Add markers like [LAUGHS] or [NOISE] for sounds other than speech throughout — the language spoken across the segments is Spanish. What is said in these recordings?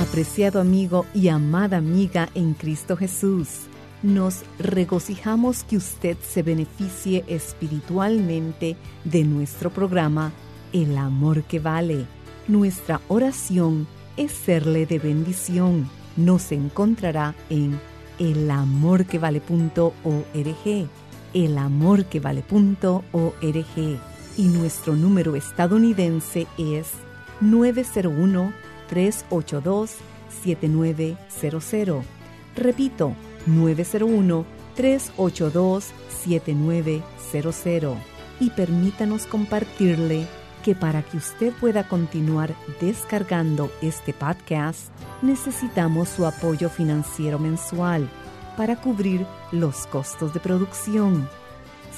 Apreciado amigo y amada amiga en Cristo Jesús, nos regocijamos que usted se beneficie espiritualmente de nuestro programa El Amor que Vale. Nuestra oración es serle de bendición. Nos encontrará en elamorquevale.org, elamorquevale.org y nuestro número estadounidense es 901 382 7900. Repito, 901 382 7900. Y permítanos compartirle que para que usted pueda continuar descargando este podcast, necesitamos su apoyo financiero mensual para cubrir los costos de producción.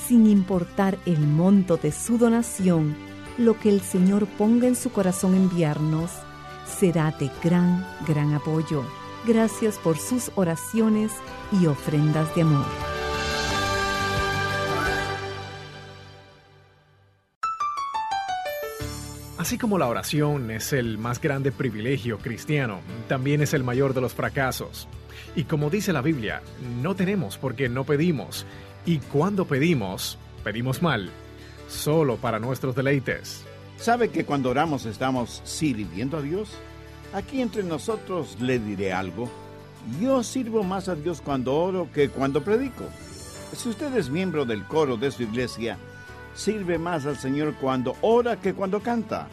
Sin importar el monto de su donación, lo que el Señor ponga en su corazón enviarnos será de gran, gran apoyo. Gracias por sus oraciones y ofrendas de amor. Así como la oración es el más grande privilegio cristiano, también es el mayor de los fracasos. Y como dice la Biblia, no tenemos porque no pedimos. Y cuando pedimos, pedimos mal, solo para nuestros deleites. ¿Sabe que cuando oramos estamos sirviendo a Dios? Aquí entre nosotros le diré algo. Yo sirvo más a Dios cuando oro que cuando predico. Si usted es miembro del coro de su iglesia, sirve más al Señor cuando ora que cuando canta.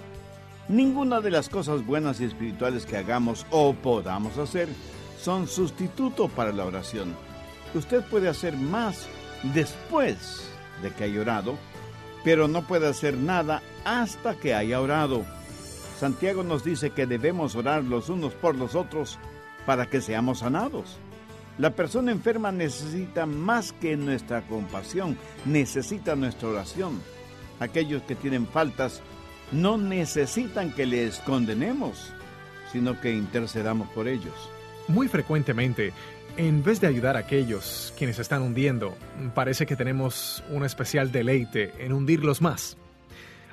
Ninguna de las cosas buenas y espirituales que hagamos o podamos hacer son sustituto para la oración. Usted puede hacer más después de que haya orado, pero no puede hacer nada hasta que haya orado. Santiago nos dice que debemos orar los unos por los otros para que seamos sanados. La persona enferma necesita más que nuestra compasión, necesita nuestra oración. Aquellos que tienen faltas no necesitan que les condenemos, sino que intercedamos por ellos. Muy frecuentemente, en vez de ayudar a aquellos quienes están hundiendo, parece que tenemos un especial deleite en hundirlos más.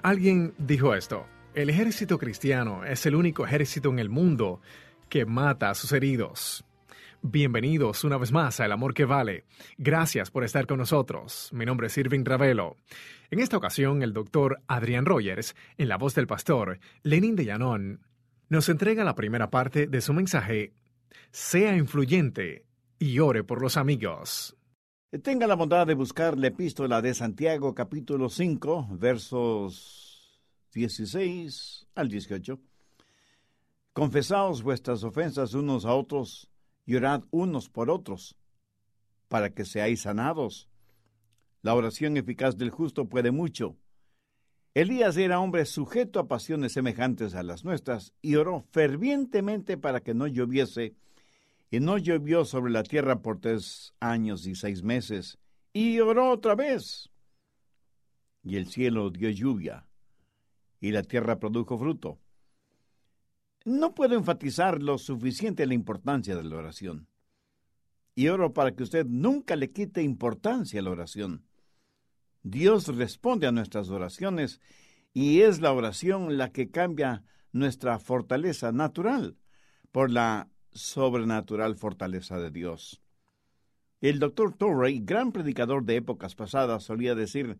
Alguien dijo esto, el ejército cristiano es el único ejército en el mundo que mata a sus heridos. Bienvenidos una vez más a El Amor que Vale. Gracias por estar con nosotros. Mi nombre es Irving Ravelo. En esta ocasión, el doctor Adrián Rogers, en la voz del pastor Lenin de Llanón, nos entrega la primera parte de su mensaje Sea influyente y ore por los amigos. Tenga la bondad de buscar la epístola de Santiago capítulo 5, versos 16 al 18. Confesaos vuestras ofensas unos a otros y orad unos por otros, para que seáis sanados. La oración eficaz del justo puede mucho. Elías era hombre sujeto a pasiones semejantes a las nuestras y oró fervientemente para que no lloviese, y no llovió sobre la tierra por tres años y seis meses, y oró otra vez. Y el cielo dio lluvia, y la tierra produjo fruto. No puedo enfatizar lo suficiente la importancia de la oración. Y oro para que usted nunca le quite importancia a la oración. Dios responde a nuestras oraciones y es la oración la que cambia nuestra fortaleza natural por la sobrenatural fortaleza de Dios. El doctor Torrey, gran predicador de épocas pasadas, solía decir,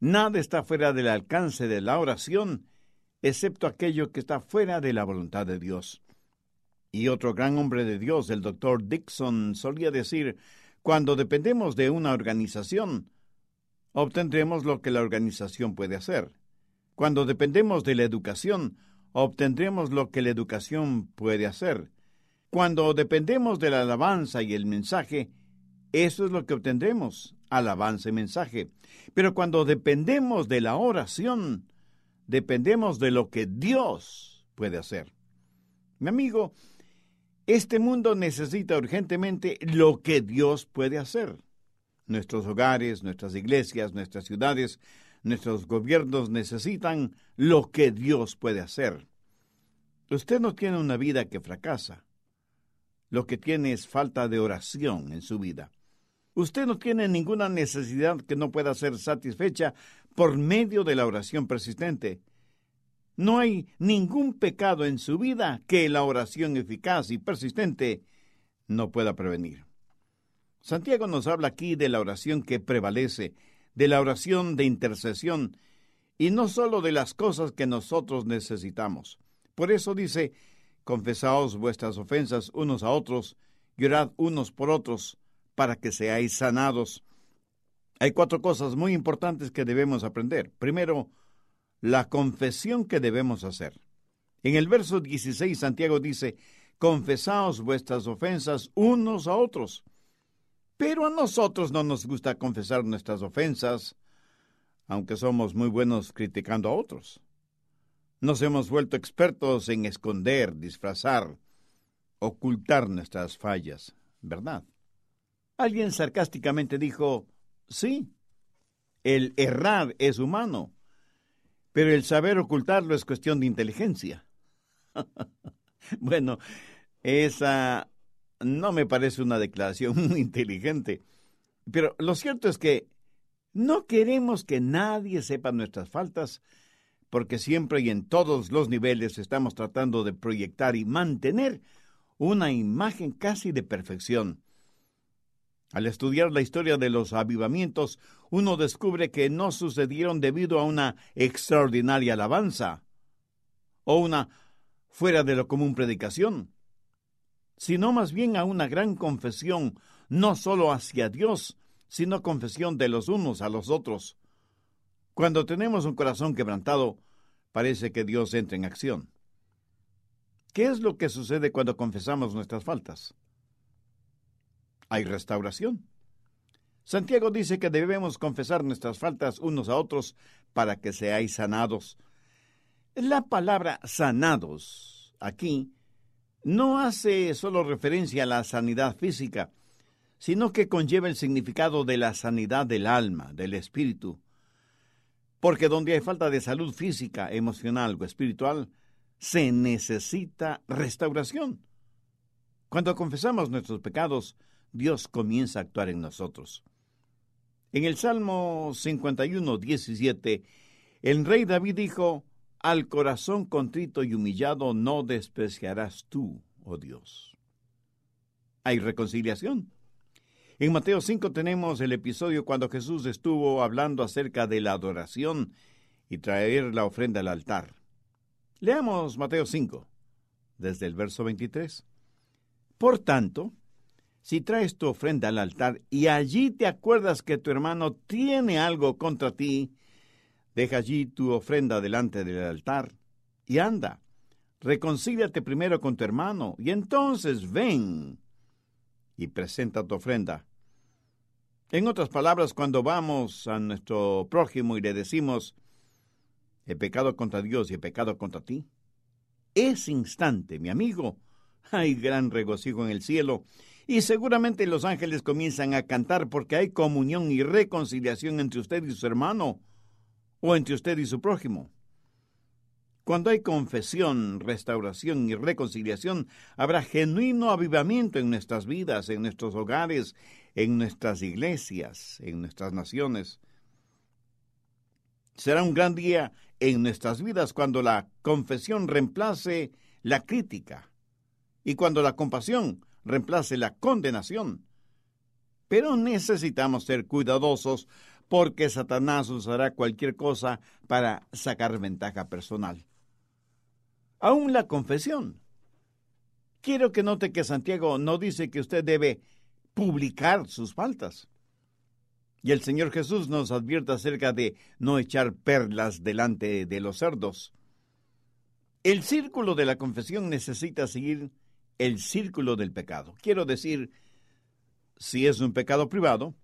nada está fuera del alcance de la oración excepto aquello que está fuera de la voluntad de Dios. Y otro gran hombre de Dios, el doctor Dixon, solía decir, cuando dependemos de una organización, obtendremos lo que la organización puede hacer. Cuando dependemos de la educación, obtendremos lo que la educación puede hacer. Cuando dependemos de la alabanza y el mensaje, eso es lo que obtendremos, alabanza y mensaje. Pero cuando dependemos de la oración, dependemos de lo que Dios puede hacer. Mi amigo, este mundo necesita urgentemente lo que Dios puede hacer. Nuestros hogares, nuestras iglesias, nuestras ciudades Nuestros gobiernos necesitan lo que Dios puede hacer. Usted no tiene una vida que fracasa. Lo que tiene es falta de oración en su vida. Usted no tiene ninguna necesidad que no pueda ser satisfecha por medio de la oración persistente. No hay ningún pecado en su vida que la oración eficaz y persistente no pueda prevenir. Santiago nos habla aquí de la oración que prevalece, de la oración de intercesión y no sólo de las cosas que nosotros necesitamos. Por eso dice, confesaos vuestras ofensas unos a otros, llorad unos por otros, para que seáis sanados. Hay cuatro cosas muy importantes que debemos aprender. Primero, la confesión que debemos hacer. En el verso 16 Santiago dice, confesaos vuestras ofensas unos a otros. Pero a nosotros no nos gusta confesar nuestras ofensas, aunque somos muy buenos criticando a otros. Nos hemos vuelto expertos en esconder, disfrazar, ocultar nuestras fallas, ¿verdad? Alguien sarcásticamente dijo, sí, el errar es humano, pero el saber ocultarlo es cuestión de inteligencia. [LAUGHS] bueno, esa no me parece una declaración [LAUGHS] muy inteligente. Pero lo cierto es que no queremos que nadie sepa nuestras faltas, porque siempre y en todos los niveles estamos tratando de proyectar y mantener una imagen casi de perfección. Al estudiar la historia de los avivamientos, uno descubre que no sucedieron debido a una extraordinaria alabanza o una fuera de lo común predicación sino más bien a una gran confesión, no solo hacia Dios, sino confesión de los unos a los otros. Cuando tenemos un corazón quebrantado, parece que Dios entra en acción. ¿Qué es lo que sucede cuando confesamos nuestras faltas? Hay restauración. Santiago dice que debemos confesar nuestras faltas unos a otros para que seáis sanados. La palabra sanados aquí no hace solo referencia a la sanidad física, sino que conlleva el significado de la sanidad del alma, del espíritu. Porque donde hay falta de salud física, emocional o espiritual, se necesita restauración. Cuando confesamos nuestros pecados, Dios comienza a actuar en nosotros. En el Salmo 51, 17, el rey David dijo, al corazón contrito y humillado no despreciarás tú, oh Dios. Hay reconciliación. En Mateo 5 tenemos el episodio cuando Jesús estuvo hablando acerca de la adoración y traer la ofrenda al altar. Leamos Mateo 5, desde el verso 23. Por tanto, si traes tu ofrenda al altar y allí te acuerdas que tu hermano tiene algo contra ti, Deja allí tu ofrenda delante del altar y anda. Reconcíliate primero con tu hermano y entonces ven y presenta tu ofrenda. En otras palabras, cuando vamos a nuestro prójimo y le decimos, he pecado contra Dios y he pecado contra ti, ese instante, mi amigo, hay gran regocijo en el cielo y seguramente los ángeles comienzan a cantar porque hay comunión y reconciliación entre usted y su hermano o entre usted y su prójimo. Cuando hay confesión, restauración y reconciliación, habrá genuino avivamiento en nuestras vidas, en nuestros hogares, en nuestras iglesias, en nuestras naciones. Será un gran día en nuestras vidas cuando la confesión reemplace la crítica y cuando la compasión reemplace la condenación. Pero necesitamos ser cuidadosos porque Satanás usará cualquier cosa para sacar ventaja personal. Aún la confesión. Quiero que note que Santiago no dice que usted debe publicar sus faltas. Y el Señor Jesús nos advierte acerca de no echar perlas delante de los cerdos. El círculo de la confesión necesita seguir el círculo del pecado. Quiero decir, si es un pecado privado,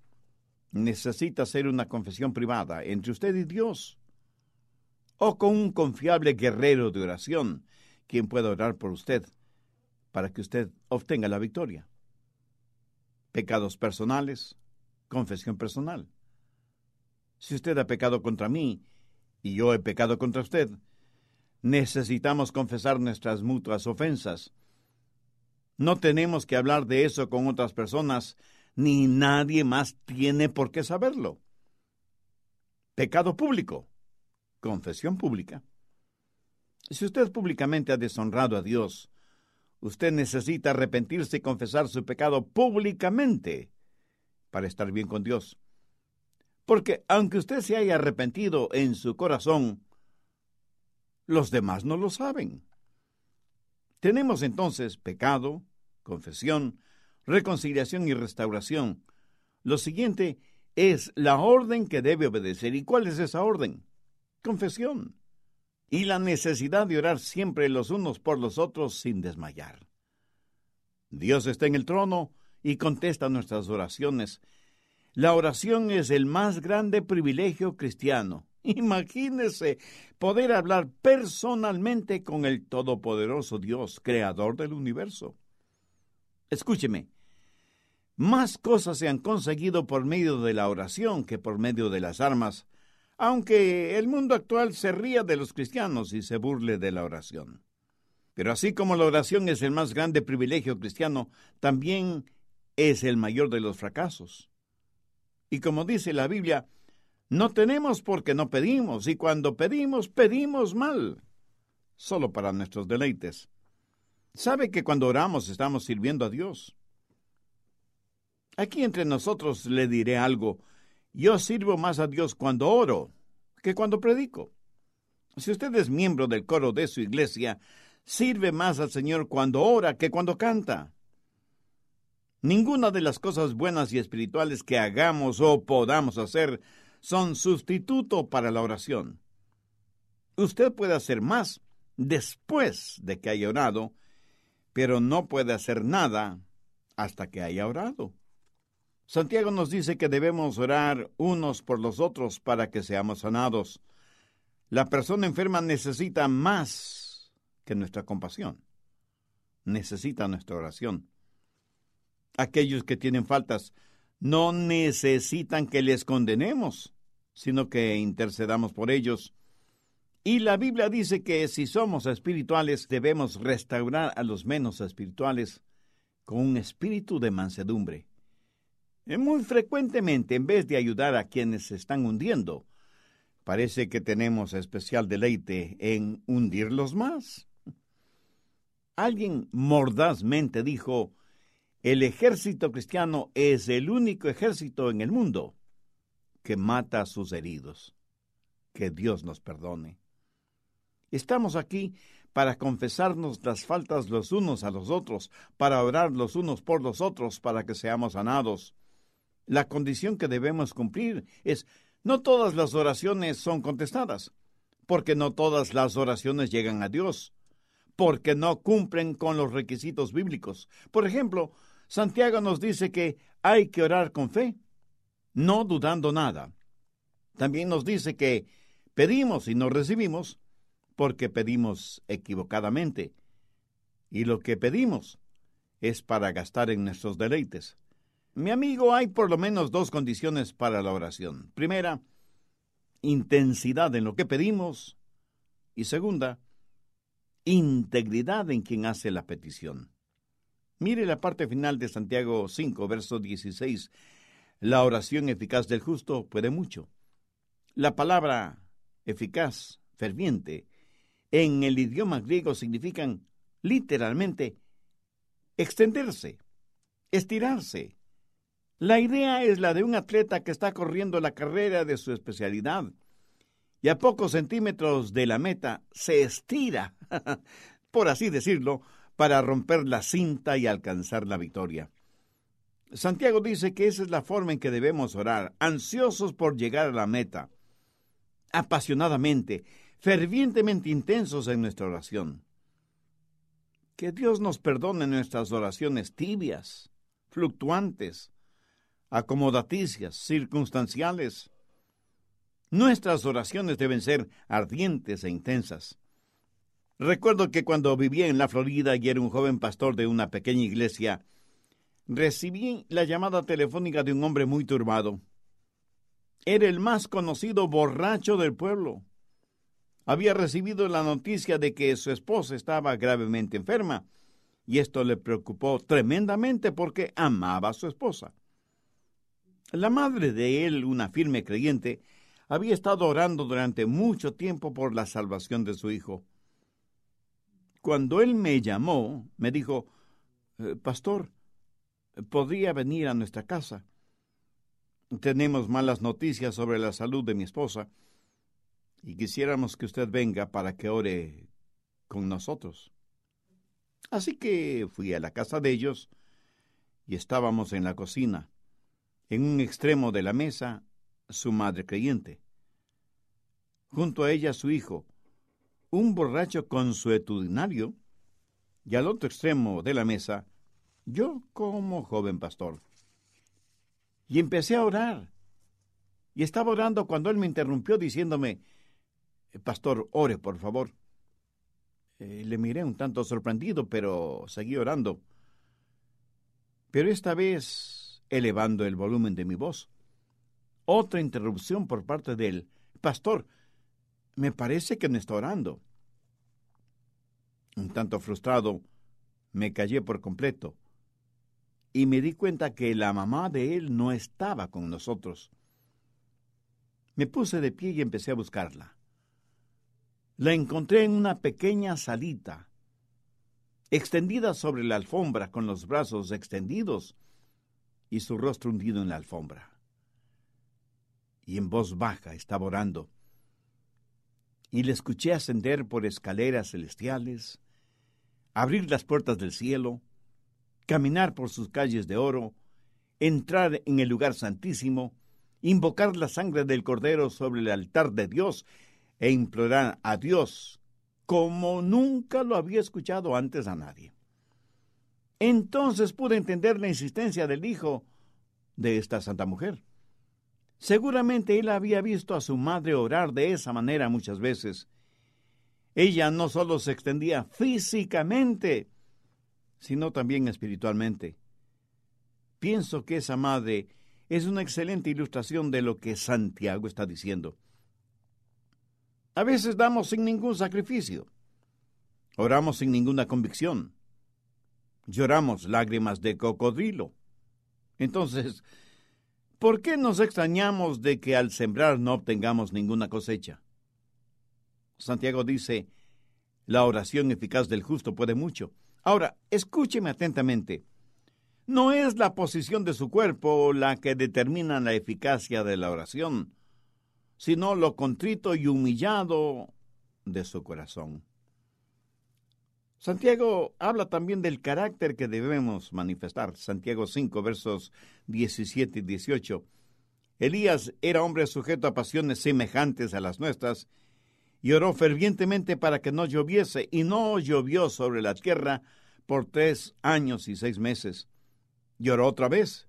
necesita ser una confesión privada entre usted y Dios, o con un confiable guerrero de oración, quien pueda orar por usted, para que usted obtenga la victoria. Pecados personales, confesión personal. Si usted ha pecado contra mí y yo he pecado contra usted, necesitamos confesar nuestras mutuas ofensas. No tenemos que hablar de eso con otras personas, ni nadie más tiene por qué saberlo. Pecado público, confesión pública. Si usted públicamente ha deshonrado a Dios, usted necesita arrepentirse y confesar su pecado públicamente para estar bien con Dios. Porque aunque usted se haya arrepentido en su corazón, los demás no lo saben. Tenemos entonces pecado, confesión, reconciliación y restauración. Lo siguiente es la orden que debe obedecer. ¿Y cuál es esa orden? Confesión. Y la necesidad de orar siempre los unos por los otros sin desmayar. Dios está en el trono y contesta nuestras oraciones. La oración es el más grande privilegio cristiano. [LAUGHS] Imagínese poder hablar personalmente con el Todopoderoso Dios, Creador del universo. Escúcheme, más cosas se han conseguido por medio de la oración que por medio de las armas, aunque el mundo actual se ría de los cristianos y se burle de la oración. Pero así como la oración es el más grande privilegio cristiano, también es el mayor de los fracasos. Y como dice la Biblia, no tenemos porque no pedimos, y cuando pedimos, pedimos mal, solo para nuestros deleites. Sabe que cuando oramos estamos sirviendo a Dios. Aquí entre nosotros le diré algo. Yo sirvo más a Dios cuando oro que cuando predico. Si usted es miembro del coro de su iglesia, sirve más al Señor cuando ora que cuando canta. Ninguna de las cosas buenas y espirituales que hagamos o podamos hacer son sustituto para la oración. Usted puede hacer más después de que haya orado, pero no puede hacer nada hasta que haya orado. Santiago nos dice que debemos orar unos por los otros para que seamos sanados. La persona enferma necesita más que nuestra compasión. Necesita nuestra oración. Aquellos que tienen faltas no necesitan que les condenemos, sino que intercedamos por ellos. Y la Biblia dice que si somos espirituales debemos restaurar a los menos espirituales con un espíritu de mansedumbre. Muy frecuentemente, en vez de ayudar a quienes se están hundiendo, parece que tenemos especial deleite en hundirlos más. Alguien mordazmente dijo, el ejército cristiano es el único ejército en el mundo que mata a sus heridos. Que Dios nos perdone. Estamos aquí para confesarnos las faltas los unos a los otros, para orar los unos por los otros, para que seamos sanados. La condición que debemos cumplir es no todas las oraciones son contestadas, porque no todas las oraciones llegan a Dios, porque no cumplen con los requisitos bíblicos. Por ejemplo, Santiago nos dice que hay que orar con fe, no dudando nada. También nos dice que pedimos y no recibimos porque pedimos equivocadamente. Y lo que pedimos es para gastar en nuestros deleites. Mi amigo, hay por lo menos dos condiciones para la oración. Primera, intensidad en lo que pedimos. Y segunda, integridad en quien hace la petición. Mire la parte final de Santiago 5, verso 16. La oración eficaz del justo puede mucho. La palabra eficaz, ferviente, en el idioma griego significan literalmente extenderse, estirarse. La idea es la de un atleta que está corriendo la carrera de su especialidad y a pocos centímetros de la meta se estira, [LAUGHS] por así decirlo, para romper la cinta y alcanzar la victoria. Santiago dice que esa es la forma en que debemos orar, ansiosos por llegar a la meta, apasionadamente, fervientemente intensos en nuestra oración. Que Dios nos perdone nuestras oraciones tibias, fluctuantes, acomodaticias, circunstanciales. Nuestras oraciones deben ser ardientes e intensas. Recuerdo que cuando vivía en la Florida y era un joven pastor de una pequeña iglesia, recibí la llamada telefónica de un hombre muy turbado. Era el más conocido borracho del pueblo. Había recibido la noticia de que su esposa estaba gravemente enferma, y esto le preocupó tremendamente porque amaba a su esposa. La madre de él, una firme creyente, había estado orando durante mucho tiempo por la salvación de su hijo. Cuando él me llamó, me dijo, eh, Pastor, ¿podría venir a nuestra casa? Tenemos malas noticias sobre la salud de mi esposa y quisiéramos que usted venga para que ore con nosotros. Así que fui a la casa de ellos y estábamos en la cocina. En un extremo de la mesa, su madre creyente. Junto a ella su hijo, un borracho consuetudinario, y al otro extremo de la mesa, yo como joven pastor. Y empecé a orar. Y estaba orando cuando él me interrumpió diciéndome, Pastor, ore, por favor. Eh, le miré un tanto sorprendido, pero seguí orando. Pero esta vez elevando el volumen de mi voz. Otra interrupción por parte de él. Pastor, me parece que no está orando. Un tanto frustrado, me callé por completo y me di cuenta que la mamá de él no estaba con nosotros. Me puse de pie y empecé a buscarla. La encontré en una pequeña salita, extendida sobre la alfombra con los brazos extendidos y su rostro hundido en la alfombra. Y en voz baja estaba orando. Y le escuché ascender por escaleras celestiales, abrir las puertas del cielo, caminar por sus calles de oro, entrar en el lugar santísimo, invocar la sangre del Cordero sobre el altar de Dios e implorar a Dios como nunca lo había escuchado antes a nadie. Entonces pude entender la insistencia del hijo de esta santa mujer. Seguramente él había visto a su madre orar de esa manera muchas veces. Ella no solo se extendía físicamente, sino también espiritualmente. Pienso que esa madre es una excelente ilustración de lo que Santiago está diciendo. A veces damos sin ningún sacrificio. Oramos sin ninguna convicción. Lloramos lágrimas de cocodrilo. Entonces, ¿por qué nos extrañamos de que al sembrar no obtengamos ninguna cosecha? Santiago dice, la oración eficaz del justo puede mucho. Ahora, escúcheme atentamente. No es la posición de su cuerpo la que determina la eficacia de la oración, sino lo contrito y humillado de su corazón. Santiago habla también del carácter que debemos manifestar. Santiago 5, versos 17 y 18. Elías era hombre sujeto a pasiones semejantes a las nuestras, y oró fervientemente para que no lloviese, y no llovió sobre la tierra por tres años y seis meses. Y oró otra vez,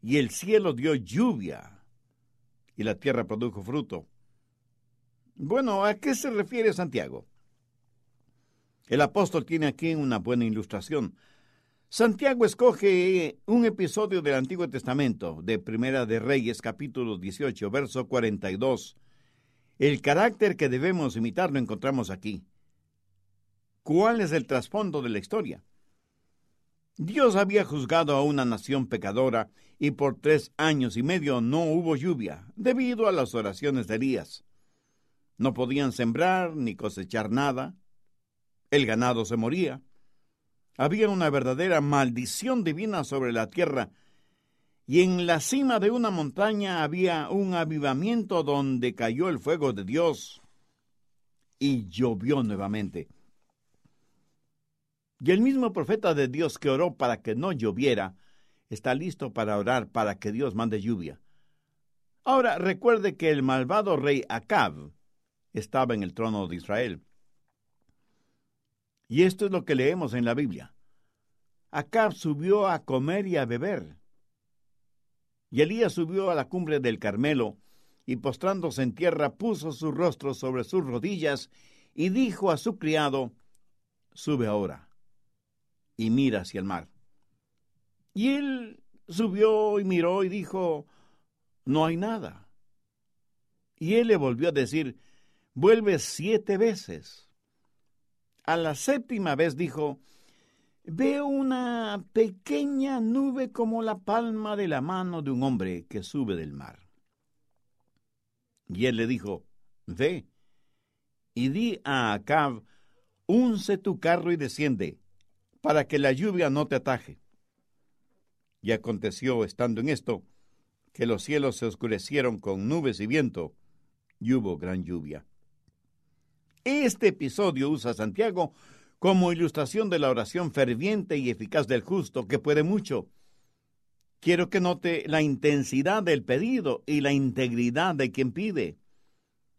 y el cielo dio lluvia, y la tierra produjo fruto. Bueno, ¿a qué se refiere Santiago? El apóstol tiene aquí una buena ilustración. Santiago escoge un episodio del Antiguo Testamento, de Primera de Reyes, capítulo 18, verso 42. El carácter que debemos imitar lo encontramos aquí. ¿Cuál es el trasfondo de la historia? Dios había juzgado a una nación pecadora y por tres años y medio no hubo lluvia debido a las oraciones de Elías. No podían sembrar ni cosechar nada. El ganado se moría. Había una verdadera maldición divina sobre la tierra y en la cima de una montaña había un avivamiento donde cayó el fuego de Dios y llovió nuevamente. Y el mismo profeta de Dios que oró para que no lloviera, está listo para orar para que Dios mande lluvia. Ahora recuerde que el malvado rey Acab estaba en el trono de Israel. Y esto es lo que leemos en la Biblia. Acab subió a comer y a beber. Y Elías subió a la cumbre del Carmelo, y postrándose en tierra puso su rostro sobre sus rodillas, y dijo a su criado, Sube ahora, y mira hacia el mar. Y él subió y miró y dijo, No hay nada. Y él le volvió a decir, Vuelve siete veces. A la séptima vez dijo, Veo una pequeña nube como la palma de la mano de un hombre que sube del mar. Y él le dijo, Ve, y di a Acab, unce tu carro y desciende, para que la lluvia no te ataje. Y aconteció, estando en esto, que los cielos se oscurecieron con nubes y viento, y hubo gran lluvia. Este episodio usa Santiago como ilustración de la oración ferviente y eficaz del justo, que puede mucho. Quiero que note la intensidad del pedido y la integridad de quien pide.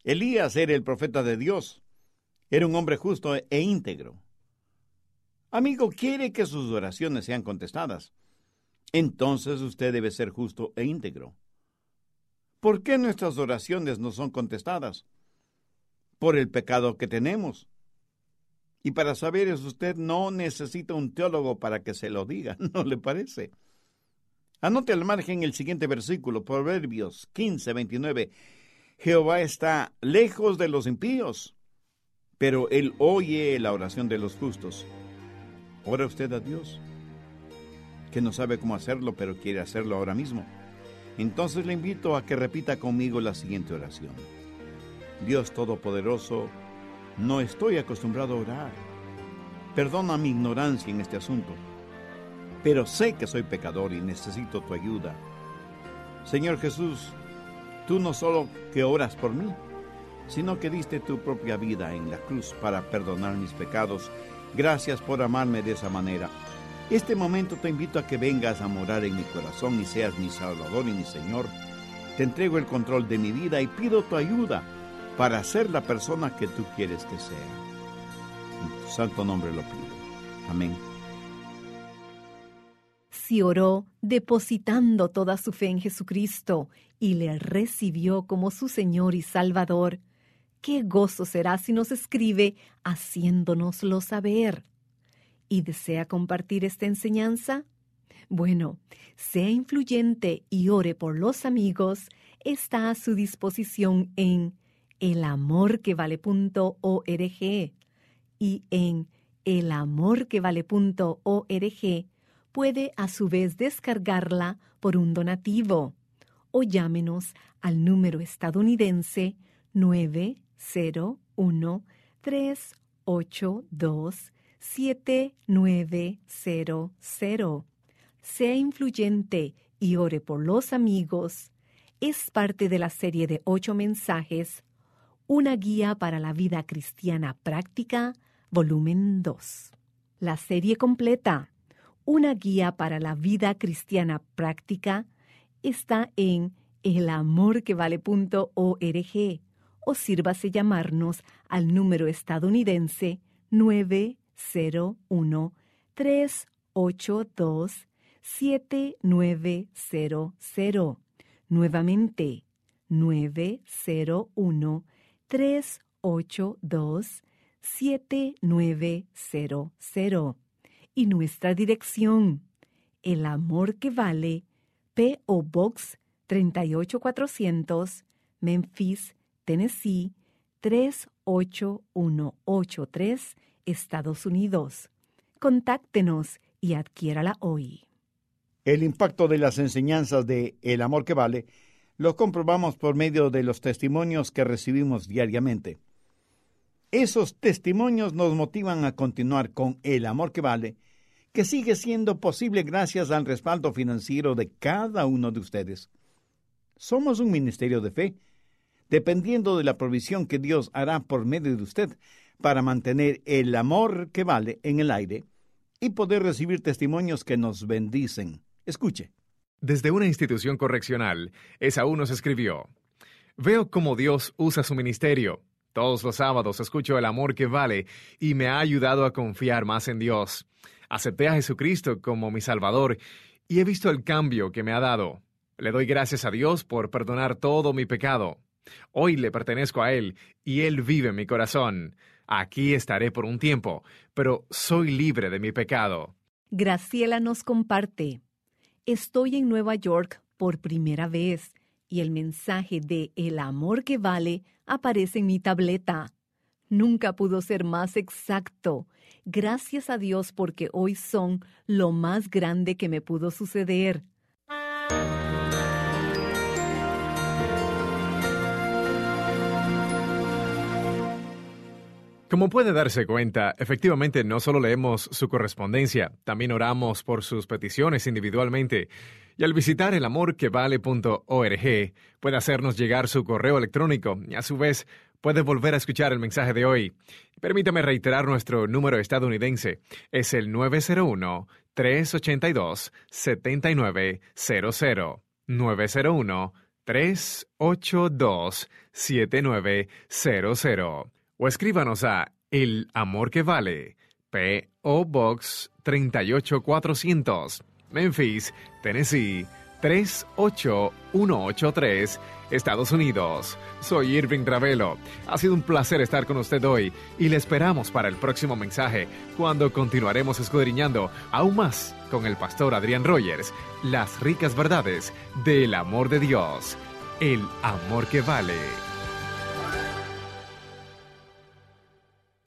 Elías era el profeta de Dios. Era un hombre justo e íntegro. Amigo, quiere que sus oraciones sean contestadas. Entonces usted debe ser justo e íntegro. ¿Por qué nuestras oraciones no son contestadas? Por el pecado que tenemos. Y para saber eso usted no necesita un teólogo para que se lo diga, [LAUGHS] ¿no le parece? Anote al margen el siguiente versículo, Proverbios 15, 29. Jehová está lejos de los impíos, pero él oye la oración de los justos. Ora usted a Dios, que no sabe cómo hacerlo, pero quiere hacerlo ahora mismo. Entonces le invito a que repita conmigo la siguiente oración. Dios Todopoderoso, no estoy acostumbrado a orar. Perdona mi ignorancia en este asunto, pero sé que soy pecador y necesito tu ayuda. Señor Jesús, tú no solo que oras por mí, sino que diste tu propia vida en la cruz para perdonar mis pecados. Gracias por amarme de esa manera. Este momento te invito a que vengas a morar en mi corazón y seas mi Salvador y mi Señor. Te entrego el control de mi vida y pido tu ayuda para ser la persona que tú quieres que sea. En tu santo nombre lo pido. Amén. Si oró depositando toda su fe en Jesucristo y le recibió como su Señor y Salvador, qué gozo será si nos escribe haciéndonoslo saber. ¿Y desea compartir esta enseñanza? Bueno, sea influyente y ore por los amigos, está a su disposición en elamorquevale.org y en elamorquevale.org puede a su vez descargarla por un donativo o llámenos al número estadounidense 901 382 7900. Sea influyente y ore por los amigos. Es parte de la serie de ocho mensajes una guía para la vida cristiana práctica, volumen 2. La serie completa, Una guía para la vida cristiana práctica, está en elamorquevale.org o sírvase llamarnos al número estadounidense 901 382 7900. Nuevamente, 901 382-7900 y nuestra dirección, El Amor que Vale, P.O. Box 38400, Memphis, Tennessee 38183, Estados Unidos. Contáctenos y adquiérala hoy. El impacto de las enseñanzas de El Amor que Vale lo comprobamos por medio de los testimonios que recibimos diariamente. Esos testimonios nos motivan a continuar con el amor que vale, que sigue siendo posible gracias al respaldo financiero de cada uno de ustedes. Somos un ministerio de fe, dependiendo de la provisión que Dios hará por medio de usted para mantener el amor que vale en el aire y poder recibir testimonios que nos bendicen. Escuche. Desde una institución correccional, Esaú nos escribió, Veo cómo Dios usa su ministerio. Todos los sábados escucho el amor que vale y me ha ayudado a confiar más en Dios. Acepté a Jesucristo como mi Salvador y he visto el cambio que me ha dado. Le doy gracias a Dios por perdonar todo mi pecado. Hoy le pertenezco a Él y Él vive en mi corazón. Aquí estaré por un tiempo, pero soy libre de mi pecado. Graciela nos comparte. Estoy en Nueva York por primera vez y el mensaje de El amor que vale aparece en mi tableta. Nunca pudo ser más exacto. Gracias a Dios porque hoy son lo más grande que me pudo suceder. Como puede darse cuenta, efectivamente no solo leemos su correspondencia, también oramos por sus peticiones individualmente. Y al visitar elamorquevale.org puede hacernos llegar su correo electrónico y a su vez puede volver a escuchar el mensaje de hoy. Permítame reiterar nuestro número estadounidense. Es el 901-382-7900. 901-382-7900 o escríbanos a El Amor que Vale, P.O. Box 38400, Memphis, Tennessee 38183, Estados Unidos. Soy Irving Travelo. Ha sido un placer estar con usted hoy y le esperamos para el próximo mensaje, cuando continuaremos escudriñando aún más con el pastor Adrián Rogers las ricas verdades del amor de Dios, el amor que vale.